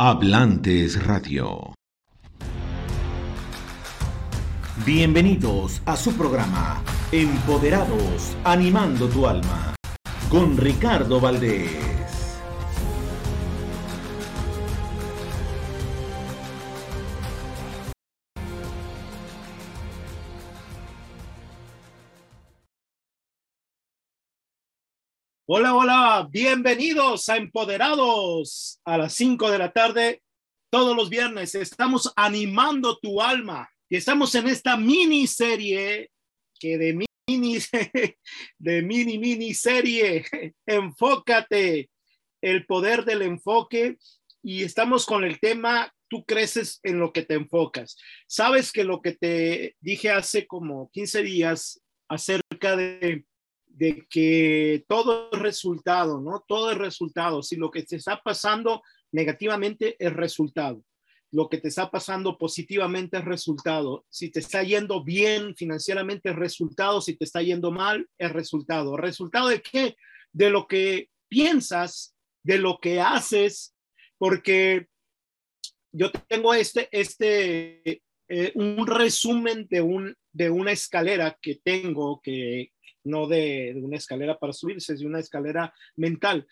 Hablantes Radio. Bienvenidos a su programa Empoderados, animando tu alma, con Ricardo Valdés. Hola, hola, bienvenidos a Empoderados a las 5 de la tarde. Todos los viernes estamos animando tu alma y estamos en esta miniserie que de mini, de mini, miniserie, enfócate, el poder del enfoque y estamos con el tema tú creces en lo que te enfocas. Sabes que lo que te dije hace como 15 días acerca de de que todo es resultado, ¿no? Todo es resultado. Si lo que te está pasando negativamente es resultado. Lo que te está pasando positivamente es resultado. Si te está yendo bien financieramente es resultado. Si te está yendo mal es resultado. ¿Resultado de qué? De lo que piensas, de lo que haces, porque yo tengo este, este, eh, un resumen de, un, de una escalera que tengo que, no de, una escalera para subirse, es de una escalera mental.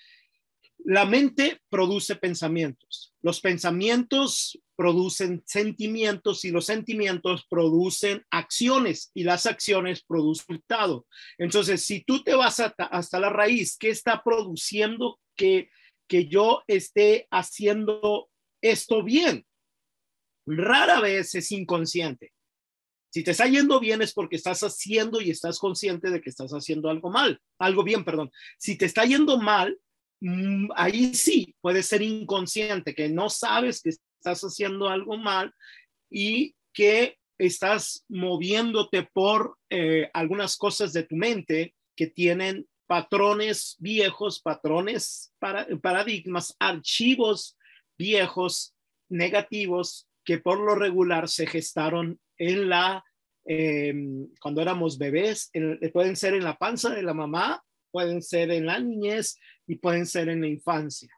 La mente produce pensamientos, los pensamientos producen sentimientos y los sentimientos producen acciones y las acciones producen resultado. Entonces, si tú te vas hasta, la raíz, ¿qué está produciendo que, que yo esté haciendo esto bien? Rara vez es inconsciente. Si te está yendo bien es porque estás haciendo y estás consciente de que estás haciendo algo mal, algo bien, perdón. Si te está yendo mal, mm, ahí sí puede ser inconsciente, que no sabes que estás haciendo algo mal y que estás moviéndote por eh, algunas cosas de tu mente que tienen patrones viejos, patrones, para, paradigmas, archivos viejos, negativos, que por lo regular se gestaron en la, em, cuando éramos bebés, pueden ser en la panza de la mamá, pueden ser en la niñez y pueden ser en la infancia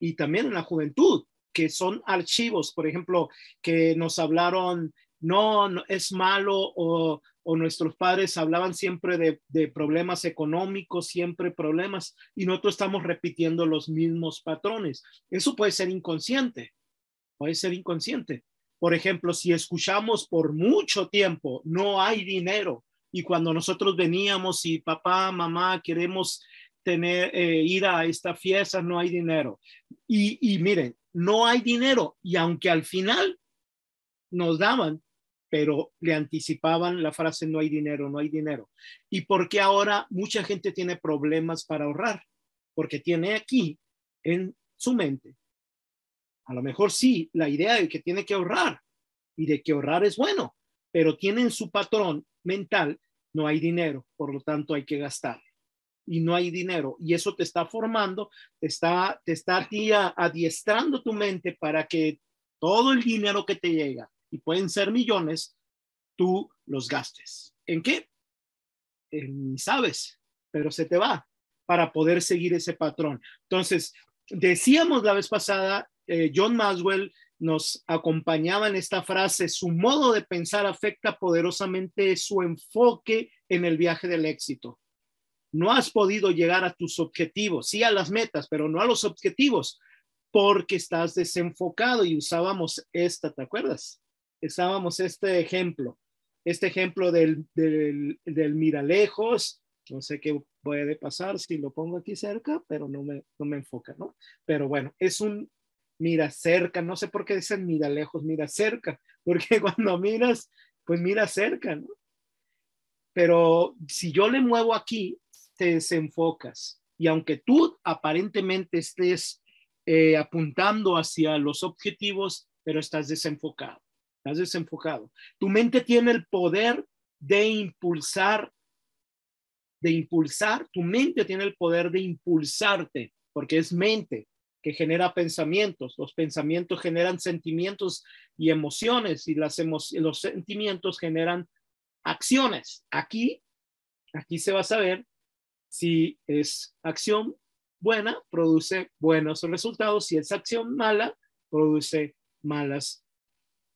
y también en la juventud, que son archivos, por ejemplo, que nos hablaron, no, es malo o, o nuestros padres hablaban siempre de, de, problemas económicos, siempre problemas, y nosotros estamos repitiendo los mismos patrones. Eso puede ser inconsciente, puede ser inconsciente. Por ejemplo, si escuchamos por mucho tiempo, no hay dinero, y cuando nosotros veníamos y papá, mamá, queremos tener, eh, ir a esta fiesta, no hay dinero. Y, y miren, no hay dinero, y aunque al final nos daban, pero le anticipaban la frase no hay dinero, no hay dinero. ¿Y por qué ahora mucha gente tiene problemas para ahorrar? Porque tiene aquí en su mente a lo mejor sí, la idea de que tiene que ahorrar y de que ahorrar es bueno, pero tiene en su patrón mental, no hay dinero, por lo tanto hay que gastar. Y no hay dinero. Y eso te está formando, te está, te está adiestrando tu mente para que todo el dinero que te llega, y pueden ser millones, tú los gastes. ¿En qué? Ni sabes, pero se te va para poder seguir ese patrón. Entonces, decíamos la vez pasada eh, John Maswell nos acompañaba en esta frase, su modo de pensar afecta poderosamente su enfoque en el viaje del éxito. No has podido llegar a tus objetivos, sí a las metas, pero no a los objetivos, porque estás desenfocado y usábamos esta, ¿te acuerdas? Usábamos este ejemplo, este ejemplo del, del, del mira lejos, no sé qué puede pasar si lo pongo aquí cerca, pero no me, no me enfoca, ¿no? Pero bueno, es un mira cerca, no sé por qué dicen mira lejos, mira cerca, porque cuando miras, pues mira cerca, ¿no? Pero si yo le muevo aquí, te desenfocas. Y aunque tú aparentemente estés eh, apuntando hacia los objetivos, pero estás desenfocado, estás desenfocado. Tu mente tiene el poder de impulsar, de impulsar, tu mente tiene el poder de impulsarte, porque es mente que genera pensamientos. Los pensamientos generan sentimientos y emociones y las los sentimientos generan acciones. Aquí, aquí se va a saber si es acción buena, produce buenos resultados. Si es acción mala, produce malos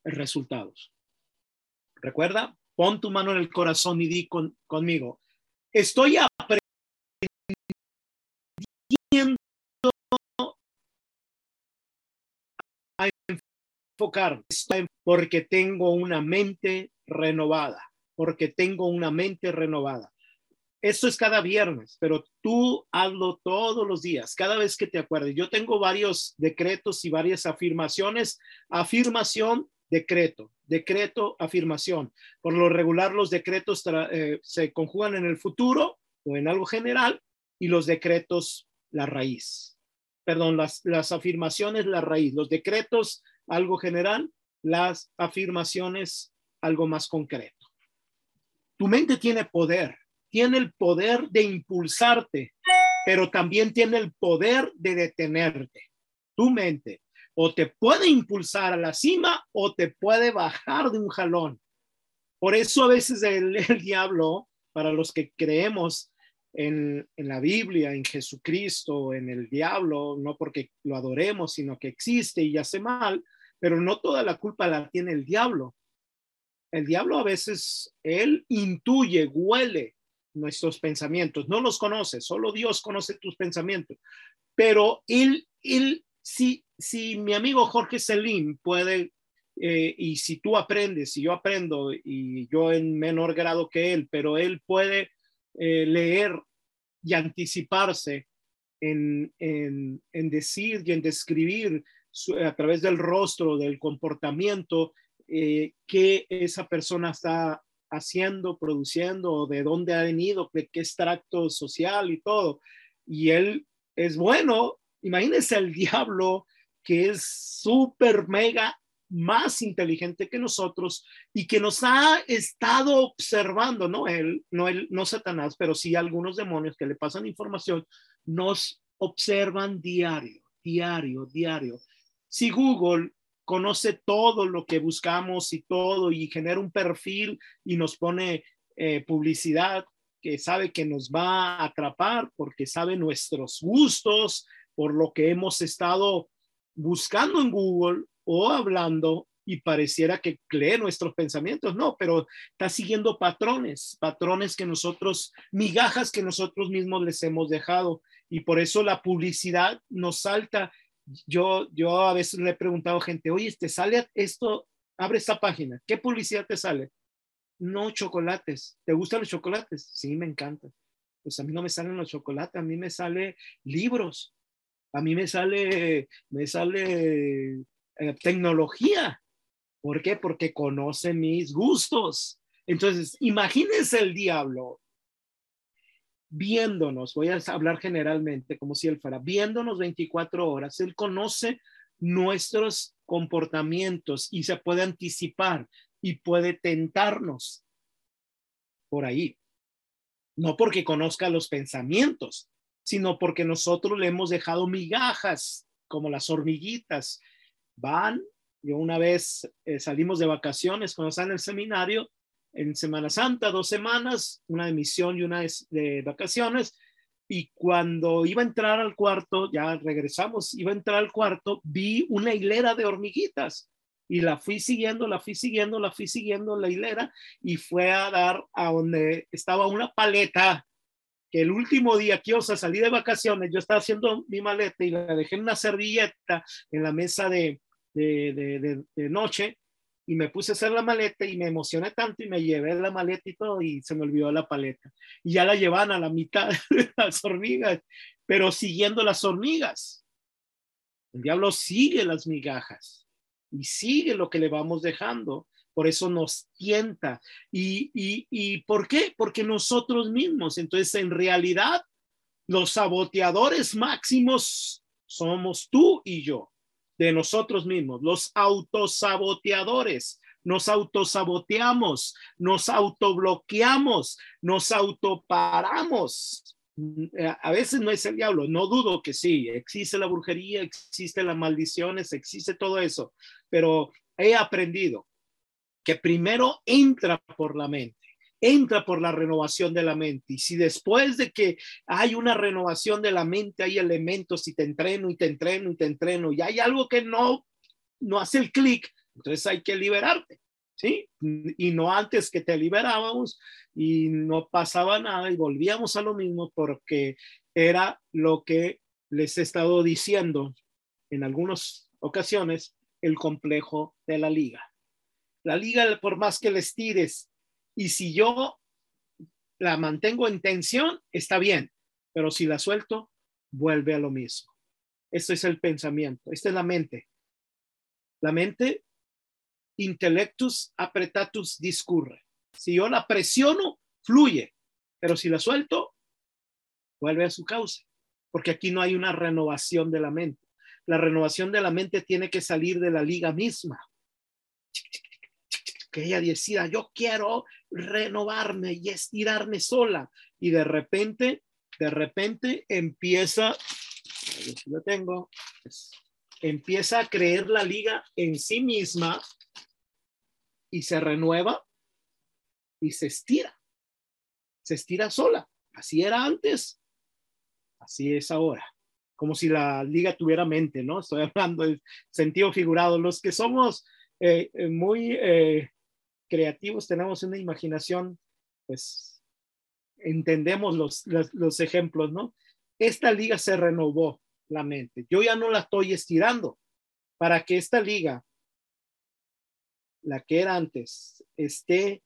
resultados. Recuerda, pon tu mano en el corazón y di conmigo, estoy aprendiendo enfocar porque tengo una mente renovada, porque tengo una mente renovada. Eso es cada viernes, pero tú hazlo todos los días, cada vez que te acuerdes. Yo tengo varios decretos y varias afirmaciones. Afirmación, decreto, decreto, afirmación. Por lo regular, los decretos eh, se conjugan en el futuro o en algo general y los decretos, la raíz. Perdón, las, las afirmaciones, la raíz. Los decretos, algo general, las afirmaciones, algo más concreto. Tu mente tiene poder tiene el poder de impulsarte, pero también tiene el poder de detenerte. Tu mente o te puede impulsar a la cima o te puede bajar de un jalón. Por eso a veces el, diablo, para los que creemos en, en, la Biblia, en Jesucristo, en el diablo, no porque lo adoremos, sino que existe y hace mal, pero no toda la culpa la tiene el diablo. El diablo a veces, él intuye, huele nuestros pensamientos. No los conoce, solo Dios conoce tus pensamientos. Pero él, él, si, si mi amigo Jorge Selim puede, eh, y si tú aprendes, y yo aprendo, y yo en menor grado que él, pero él puede eh, leer y anticiparse en, en, en, decir y en describir a través del rostro, del comportamiento, eh, que esa persona está haciendo, produciendo, de dónde ha venido, de qué extracto social y todo. Y él es bueno. Imagínense el diablo que es súper mega más inteligente que nosotros y que nos ha estado observando, no él, no él, no Satanás, pero sí algunos demonios que le pasan información, nos observan diario, diario, diario. Si Google conoce todo lo que buscamos y todo y genera un perfil y nos pone eh, publicidad que sabe que nos va a atrapar porque sabe nuestros gustos, por lo que hemos estado buscando en Google o hablando y pareciera que lee nuestros pensamientos, no, pero está siguiendo patrones, patrones que nosotros, migajas que nosotros mismos les hemos dejado. Y por eso la publicidad nos salta yo, yo a veces le he preguntado a gente, oye, ¿te sale esto? Abre esta página, ¿qué publicidad te sale? No, chocolates. ¿Te gustan los chocolates? Sí, me encanta. Pues a mí no me salen los chocolates, a mí me sale libros, a mí me sale, me sale eh, tecnología. ¿Por qué? Porque conoce mis gustos. Entonces, imagínense el diablo viéndonos, voy a hablar generalmente como si él fuera, viéndonos 24 horas, él conoce nuestros comportamientos y se puede anticipar y puede tentarnos por ahí. No porque conozca los pensamientos, sino porque nosotros le hemos dejado migajas como las hormiguitas. Van, yo una vez eh, salimos de vacaciones cuando estaba en el seminario en Semana Santa, dos semanas, una de misión y una de, vacaciones. Y cuando iba a entrar al cuarto, ya regresamos, iba a entrar al cuarto, vi una hilera de hormiguitas y la fui siguiendo, la fui siguiendo, la fui siguiendo la hilera y fue a dar a donde estaba una paleta que el último día que yo salí de vacaciones, yo estaba haciendo mi maleta y la dejé en una servilleta en la mesa de, de, de noche y me puse a hacer la maleta y me emocioné tanto y me llevé la maleta y todo y se me olvidó la paleta. Y ya la llevan a la mitad de las hormigas, pero siguiendo las hormigas. El diablo sigue las migajas y sigue lo que le vamos dejando. Por eso nos tienta. ¿Y, y, y por qué? Porque nosotros mismos. Entonces, en realidad, los saboteadores máximos somos tú y yo de nosotros mismos, los autosaboteadores. Nos autosaboteamos, nos autobloqueamos, nos autoparamos. A veces no es el diablo, no dudo que sí, existe la brujería, existe las maldiciones, existe todo eso, pero he aprendido que primero entra por la mente entra por la renovación de la mente. Y si después de que hay una renovación de la mente, hay elementos y te entreno y te entreno y te entreno y hay algo que no no hace el clic, entonces hay que liberarte, ¿sí? Y no antes que te liberábamos y no pasaba nada y volvíamos a lo mismo porque era lo que les he estado diciendo en algunas ocasiones, el complejo de la liga. La liga, por más que les tires, y si yo la mantengo en tensión, está bien, pero si la suelto, vuelve a lo mismo. Esto es el pensamiento, esta es la mente. La mente, intellectus apretatus discurre. Si yo la presiono, fluye, pero si la suelto, vuelve a su causa, porque aquí no hay una renovación de la mente. La renovación de la mente tiene que salir de la liga misma. Que ella decida, yo quiero renovarme y estirarme sola. Y de repente, de repente empieza, lo tengo, empieza a creer la liga en sí misma y se renueva y se estira. Se estira sola. Así era antes, así es ahora. Como si la liga tuviera mente, ¿no? Estoy hablando de sentido figurado. Los que somos eh, eh, muy eh, creativos, tenemos una imaginación, pues entendemos los, los, ejemplos, ¿no? Esta liga se renovó la mente. Yo ya no la estoy estirando para que esta liga, la que era antes, esté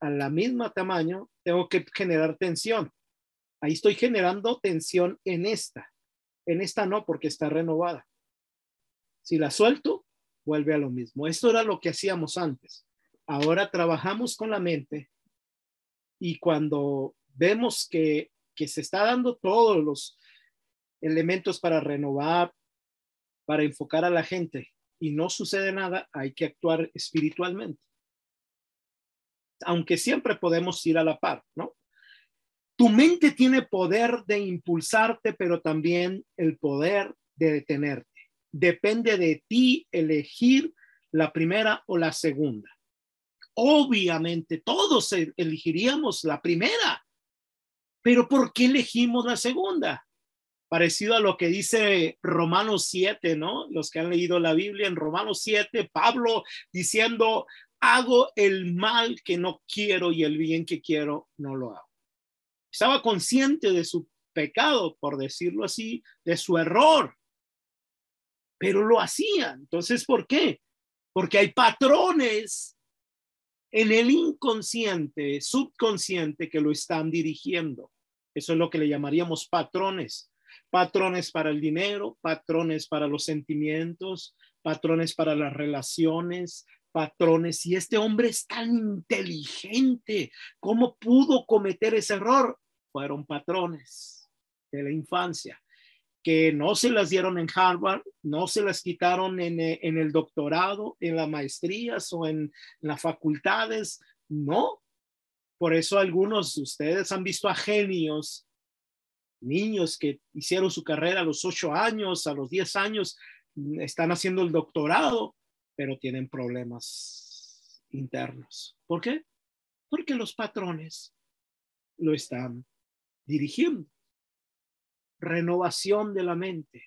a la misma tamaño, tengo que generar tensión. Ahí estoy generando tensión en esta. En esta no, porque está renovada. Si la suelto, vuelve a lo mismo. Esto era lo que hacíamos antes. Ahora trabajamos con la mente y cuando vemos que, se está dando todos los elementos para renovar, para enfocar a la gente y no sucede nada, hay que actuar espiritualmente. Aunque siempre podemos ir a la par, ¿no? Tu mente tiene poder de impulsarte, pero también el poder de detenerte. Depende de ti elegir la primera o la segunda obviamente todos e-, elegiríamos la primera, pero ¿por qué elegimos la segunda? Parecido a lo que dice Romanos 7, ¿no? Los que han leído la Biblia en Romanos 7, Pablo diciendo, hago el mal que no quiero y el bien que quiero no lo hago. Estaba consciente de su pecado, por decirlo así, de su error, pero lo hacía. Entonces, ¿por qué? Porque hay patrones en el inconsciente, subconsciente que lo están dirigiendo. Eso es lo que le llamaríamos patrones. Patrones para el dinero, patrones para los sentimientos, patrones para las relaciones, patrones. Y este hombre es tan inteligente. ¿Cómo pudo cometer ese error? Fueron patrones de la infancia que no se las dieron en Harvard, no se las quitaron en, eh, el doctorado, en las maestrías o en, las facultades, no. Por eso algunos de ustedes han visto a genios, niños que hicieron su carrera a los ocho años, a los diez años, están haciendo el doctorado, pero tienen problemas internos. ¿Por qué? Porque los patrones lo están dirigiendo renovación de la mente,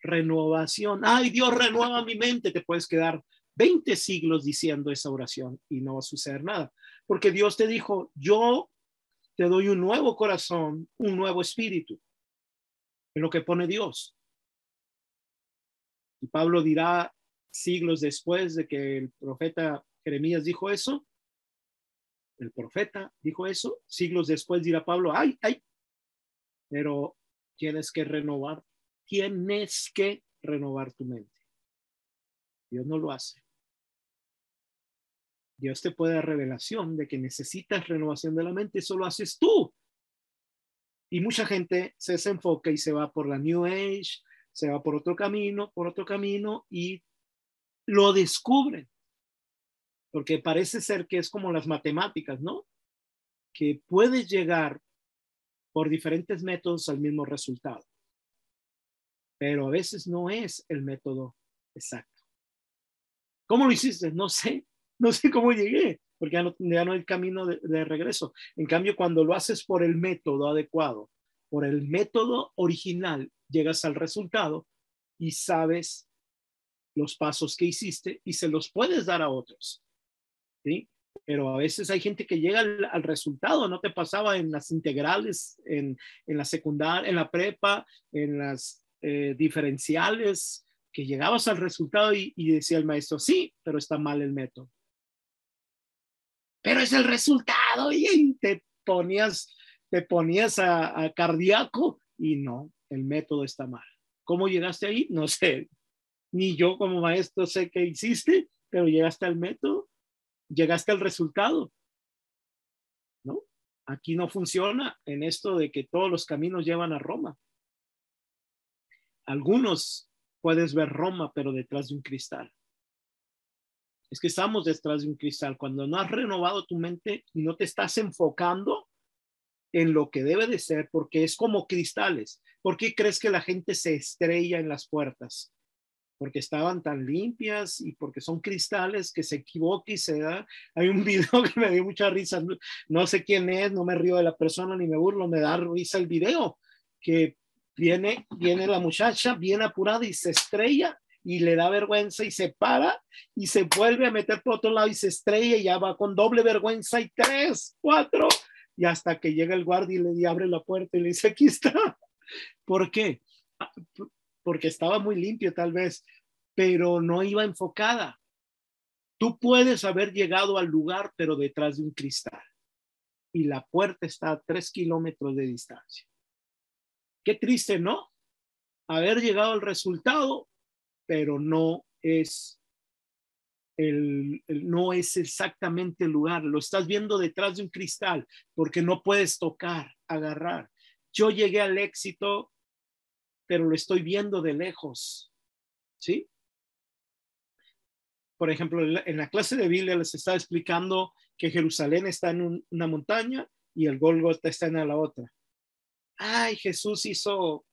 renovación. Ay, Dios renueva mi mente. Te puedes quedar 20 siglos diciendo esa oración y no va a suceder nada, porque Dios te dijo, yo te doy un nuevo corazón, un nuevo espíritu, en lo que pone Dios. Y Pablo dirá siglos después de que el profeta Jeremías dijo eso, el profeta dijo eso, siglos después dirá Pablo, ay, ay, pero tienes que renovar, tienes que renovar tu mente. Dios no lo hace. Dios te puede dar revelación de que necesitas renovación de la mente, eso lo haces tú. Y mucha gente se desenfoca y se va por la New Age, se va por otro camino, por otro camino y lo descubren. Porque parece ser que es como las matemáticas, ¿no? Que puedes llegar por diferentes métodos al mismo resultado. Pero a veces no es el método exacto. ¿Cómo lo hiciste? No sé, no sé cómo llegué, porque ya no, ya no hay camino de, de regreso. En cambio, cuando lo haces por el método adecuado, por el método original, llegas al resultado y sabes los pasos que hiciste y se los puedes dar a otros. ¿sí? Pero a veces hay gente que llega al, resultado, no te pasaba en las integrales, en, la secundaria, en la prepa, en las eh, diferenciales, que llegabas al resultado y, decía el maestro, sí, pero está mal el método. Pero es el resultado y te ponías, te ponías a cardíaco y no, el método está mal. ¿Cómo llegaste ahí? No sé. Ni yo como maestro sé qué hiciste, pero llegaste al método, llegaste al resultado. ¿No? Aquí no funciona en esto de que todos los caminos llevan a Roma. Algunos puedes ver Roma, pero detrás de un cristal. Es que estamos detrás de un cristal. Cuando no has renovado tu mente y no te estás enfocando en lo que debe de ser, porque es como cristales. ¿Por qué crees que la gente se estrella en las puertas? Porque estaban tan limpias y porque son cristales que se equivoca y se da. Hay un video que me dio mucha risa, no, sé quién es, no me río de la persona ni me burlo, me da risa el video, que viene, viene la muchacha bien apurada y se estrella y le da vergüenza y se para y se vuelve a meter por otro lado y se estrella y ya va con doble vergüenza y tres, cuatro, y hasta que llega el guardia y le abre la puerta y le dice, aquí está. ¿Por qué? Porque estaba muy limpio tal vez, pero no iba enfocada. Tú puedes haber llegado al lugar, pero detrás de un cristal. Y la puerta está a tres kilómetros de distancia. Qué triste, ¿no? Haber llegado al resultado, pero no es no es exactamente el lugar, lo estás viendo detrás de un cristal porque no puedes tocar, agarrar. Yo llegué al éxito, pero lo estoy viendo de lejos, ¿sí? Por ejemplo, en la clase de Biblia les estaba explicando que Jerusalén está en una montaña y el Golgota está en la otra. Ay, Jesús hizo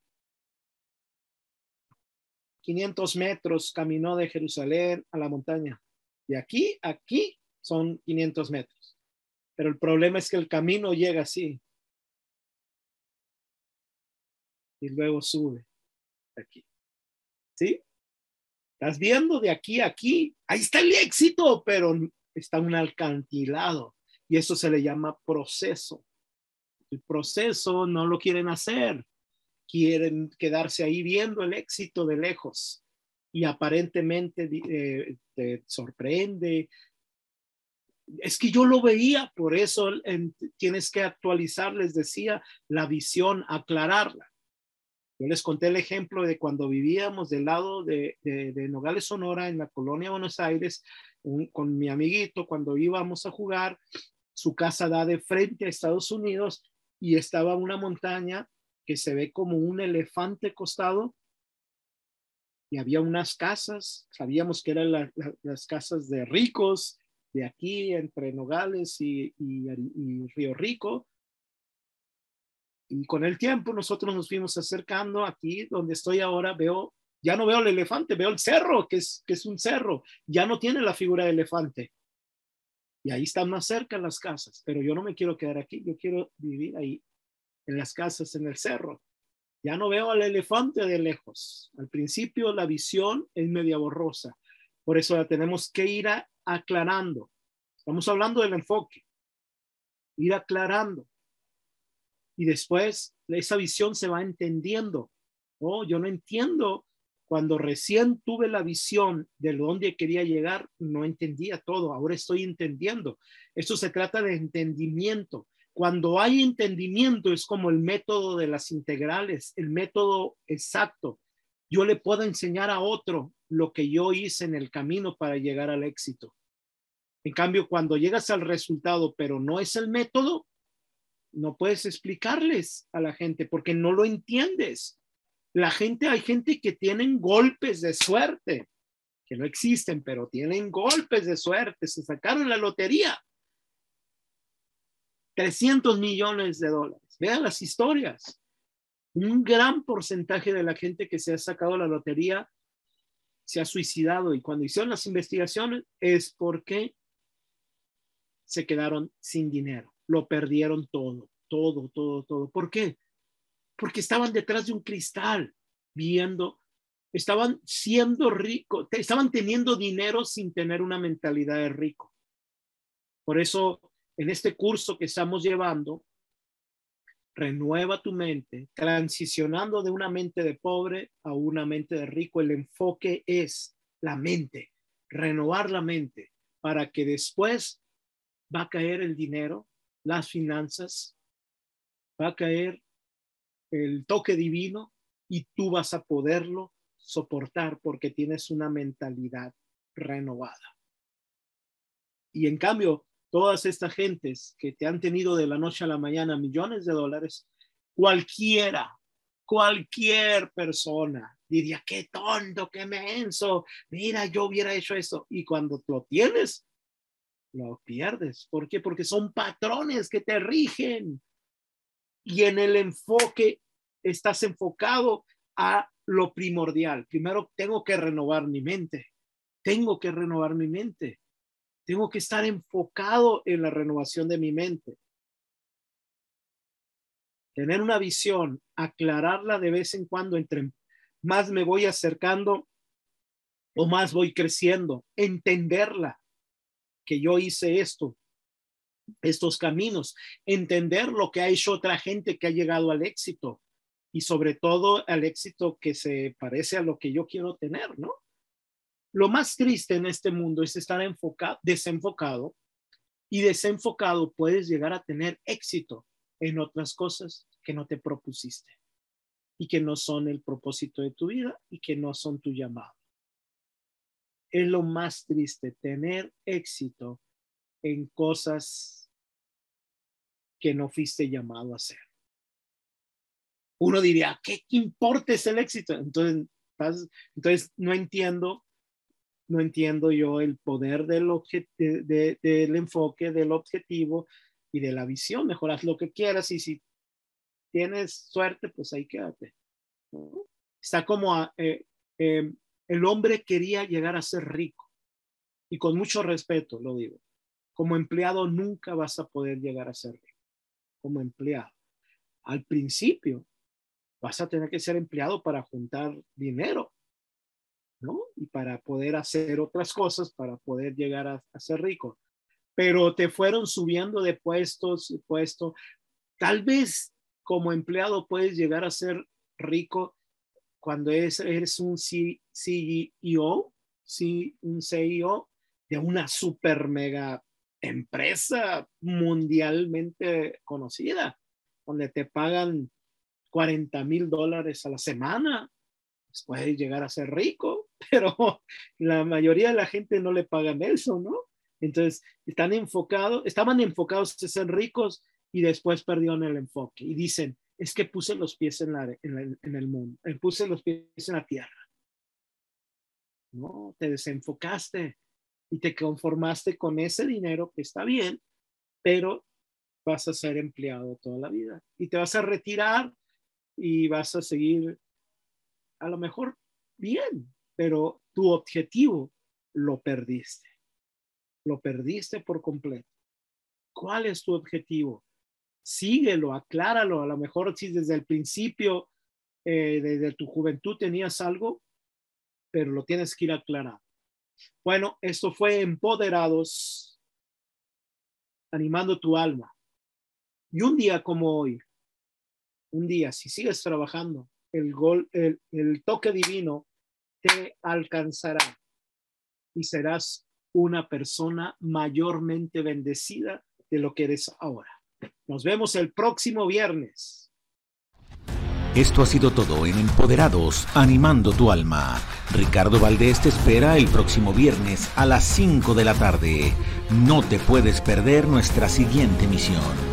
500 metros, caminó de Jerusalén a la montaña. De aquí aquí son 500 metros. Pero el problema es que el camino llega así. Y luego sube aquí. ¿Sí? Estás viendo de aquí a aquí. Ahí está el éxito, pero está un alcantilado. Y eso se le llama proceso. El proceso no lo quieren hacer. Quieren quedarse ahí viendo el éxito de lejos y aparentemente eh, te sorprende. Es que yo lo veía, por eso tienes que actualizar, les decía, la visión, aclararla. Yo les conté el ejemplo de cuando vivíamos del lado de, Nogales, Sonora, en la colonia Buenos Aires, con mi amiguito, cuando íbamos a jugar, su casa da de frente a Estados Unidos y estaba una montaña que se ve como un elefante costado y había unas casas, sabíamos que eran las casas de ricos de aquí entre Nogales y, Río Rico. Y con el tiempo nosotros nos fuimos acercando aquí donde estoy ahora, veo, ya no veo el elefante, veo el cerro, que es, que es un cerro, ya no tiene la figura de elefante. Y ahí están más cerca las casas, pero yo no me quiero quedar aquí, yo quiero vivir ahí, en las casas, en el cerro. Ya no veo al elefante de lejos. Al principio la visión es media borrosa. Por eso la tenemos que ir aclarando. Estamos hablando del enfoque. Ir aclarando. Y después esa visión se va entendiendo. Oh, yo no entiendo. Cuando recién tuve la visión de dónde quería llegar, no entendía todo. Ahora estoy entendiendo. Esto se trata de entendimiento. Cuando hay entendimiento es como el método de las integrales, el método exacto. Yo le puedo enseñar a otro lo que yo hice en el camino para llegar al éxito. En cambio, cuando llegas al resultado, pero no es el método, no puedes explicarles a la gente porque no lo entiendes. La gente, hay gente que tienen golpes de suerte, que no existen, pero tienen golpes de suerte, se sacaron la lotería 300 millones de dólares. Vean las historias. Un gran porcentaje de la gente que se ha sacado la lotería se ha suicidado y cuando hicieron las investigaciones es porque se quedaron sin dinero, lo perdieron todo, todo, todo, todo. ¿Por qué? Porque estaban detrás de un cristal viendo estaban siendo ricos, estaban teniendo dinero sin tener una mentalidad de rico. Por eso, en este curso que estamos llevando, renueva tu mente, transicionando de una mente de pobre a una mente de rico. El enfoque es la mente, renovar la mente para que después va a caer el dinero, las finanzas, va a caer el toque divino y tú vas a poderlo soportar porque tienes una mentalidad renovada. Y en cambio, todas estas gentes que te han tenido de la noche a la mañana millones de dólares, cualquiera, cualquier persona diría, qué tonto, qué menso, mira, yo hubiera hecho eso. Y cuando lo tienes, lo pierdes. ¿Por qué? Porque son patrones que te rigen. Y en el enfoque estás enfocado a lo primordial. Primero tengo que renovar mi mente. Tengo que renovar mi mente. Tengo que estar enfocado en la renovación de mi mente. Tener una visión, aclararla de vez en cuando entre más me voy acercando o más voy creciendo, entenderla, que yo hice esto, estos caminos, entender lo que ha hecho otra gente que ha llegado al éxito y sobre todo al éxito que se parece a lo que yo quiero tener, ¿no? Lo más triste en este mundo es estar enfocado, desenfocado y desenfocado puedes llegar a tener éxito en otras cosas que no te propusiste y que no son el propósito de tu vida y que no son tu llamado. Es lo más triste, tener éxito en cosas que no fuiste llamado a hacer. Uno diría, ¿qué, importa es el éxito? Entonces, entonces no entiendo, no entiendo yo el poder del, del enfoque, del objetivo y de la visión. Mejoras lo que quieras y si tienes suerte, pues ahí quédate. Está como eh, em, el hombre quería llegar a ser rico y con mucho respeto lo digo. Como empleado nunca vas a poder llegar a ser rico. Como empleado. Al principio vas a tener que ser empleado para juntar dinero, ¿no? Y para poder hacer otras cosas, para poder llegar a, ser rico. Pero te fueron subiendo de puestos, puesto. Tal vez como empleado puedes llegar a ser rico cuando eres, un CEO, sí, un CEO de una super mega empresa mundialmente conocida, donde te pagan 40 mil dólares a la semana, pues puedes llegar a ser rico, pero la mayoría de la gente no le pagan eso, ¿no? Entonces, están enfocados, estaban enfocados en ser ricos y después perdieron el enfoque y dicen, es que puse los pies en, el mundo, eh, puse los pies en la tierra. No, te desenfocaste y te conformaste con ese dinero que está bien, pero vas a ser empleado toda la vida y te vas a retirar y vas a seguir a lo mejor bien, pero tu objetivo lo perdiste. Lo perdiste por completo. ¿Cuál es tu objetivo? Síguelo, acláralo. A lo mejor si desde el principio, eh, desde tu juventud tenías algo, pero lo tienes que ir a aclarar. Bueno, esto fue Empoderados, animando tu alma. Y un día como hoy, un día, si sigues trabajando, el, gol, el toque divino te alcanzará y serás una persona mayormente bendecida de lo que eres ahora. Nos vemos el próximo viernes. Esto ha sido todo en Empoderados, animando tu alma. Ricardo Valdés te espera el próximo viernes a las 5 de la tarde. No te puedes perder nuestra siguiente misión.